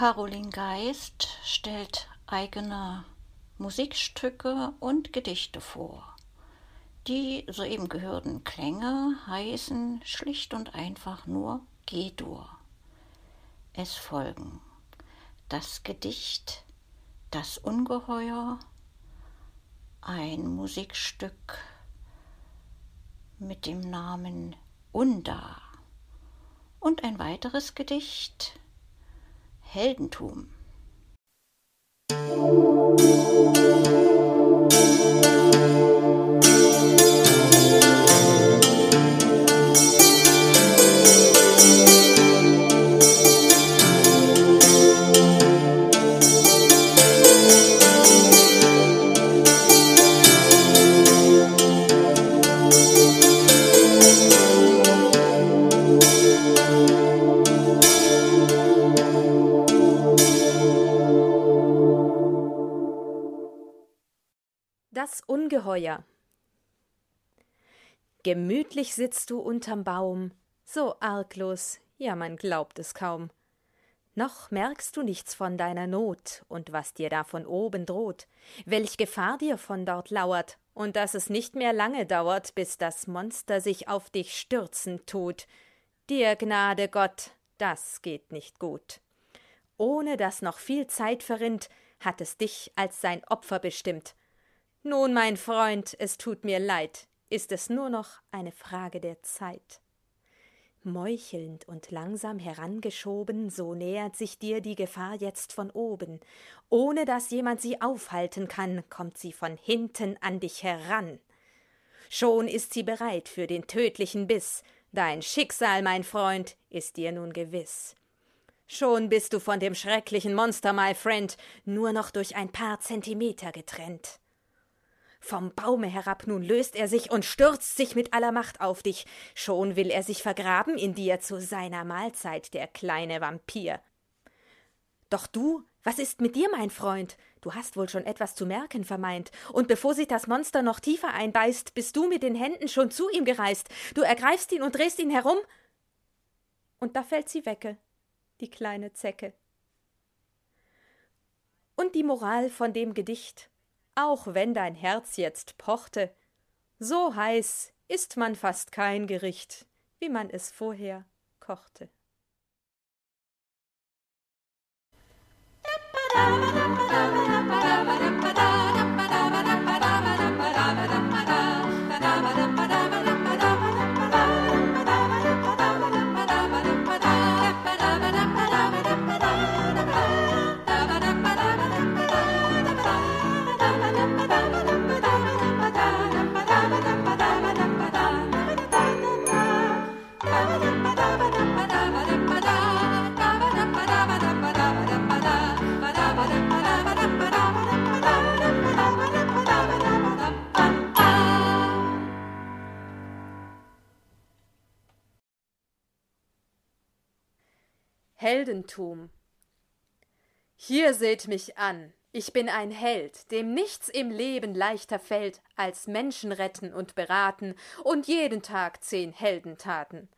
Caroline Geist stellt eigene Musikstücke und Gedichte vor. Die soeben gehörten Klänge heißen schlicht und einfach nur G-Dur. Es folgen das Gedicht Das Ungeheuer, ein Musikstück mit dem Namen Unda und ein weiteres Gedicht Heldentum. Das Ungeheuer Gemütlich sitzt du unterm Baum, so arglos, ja man glaubt es kaum. Noch merkst du nichts von deiner Not und was dir da von oben droht, welch Gefahr dir von dort lauert, und dass es nicht mehr lange dauert, bis das Monster sich auf dich stürzen tut. Dir Gnade Gott, das geht nicht gut. Ohne dass noch viel Zeit verrinnt, hat es dich als sein Opfer bestimmt, nun, mein Freund, es tut mir leid, ist es nur noch eine Frage der Zeit. Meuchelnd und langsam herangeschoben, so nähert sich dir die Gefahr jetzt von oben. Ohne dass jemand sie aufhalten kann, kommt sie von hinten an dich heran. Schon ist sie bereit für den tödlichen Biss. Dein Schicksal, mein Freund, ist dir nun gewiss. Schon bist du von dem schrecklichen Monster, my friend, nur noch durch ein paar Zentimeter getrennt. Vom Baume herab nun löst er sich und stürzt sich mit aller Macht auf dich. Schon will er sich vergraben in dir zu seiner Mahlzeit, der kleine Vampir. Doch du, was ist mit dir, mein Freund? Du hast wohl schon etwas zu merken vermeint, und bevor sich das Monster noch tiefer einbeißt, bist du mit den Händen schon zu ihm gereist. Du ergreifst ihn und drehst ihn herum. Und da fällt sie wecke, die kleine Zecke. Und die Moral von dem Gedicht auch wenn dein Herz jetzt pochte, so heiß isst man fast kein Gericht, wie man es vorher kochte. Heldentum. Hier seht mich an, ich bin ein Held, dem nichts im Leben leichter fällt, als Menschen retten und beraten und jeden Tag zehn Heldentaten.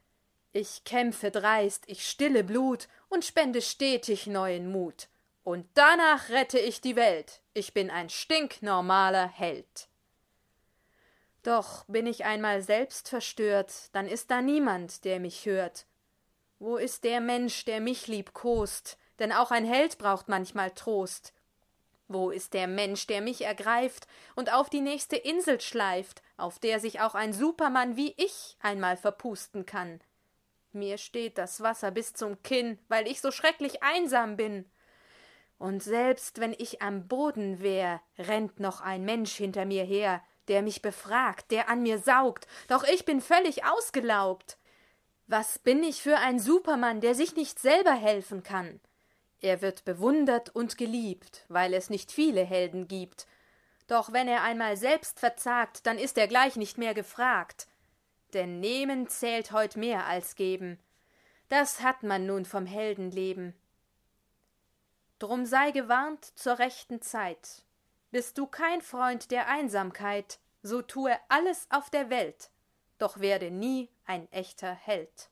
Ich kämpfe dreist, ich stille Blut und spende stetig neuen Mut. Und danach rette ich die Welt. Ich bin ein stinknormaler Held. Doch bin ich einmal selbst verstört, dann ist da niemand, der mich hört, wo ist der Mensch, der mich liebkost? Denn auch ein Held braucht manchmal Trost. Wo ist der Mensch, der mich ergreift und auf die nächste Insel schleift, auf der sich auch ein Supermann wie ich einmal verpusten kann? Mir steht das Wasser bis zum Kinn, weil ich so schrecklich einsam bin. Und selbst wenn ich am Boden wär, rennt noch ein Mensch hinter mir her, der mich befragt, der an mir saugt, doch ich bin völlig ausgelaugt. Was bin ich für ein Supermann, der sich nicht selber helfen kann? Er wird bewundert und geliebt, weil es nicht viele Helden gibt. Doch wenn er einmal selbst verzagt, dann ist er gleich nicht mehr gefragt. Denn nehmen zählt heut mehr als geben. Das hat man nun vom Heldenleben. Drum sei gewarnt zur rechten Zeit. Bist du kein Freund der Einsamkeit, so tue alles auf der Welt, doch werde nie ein echter Held.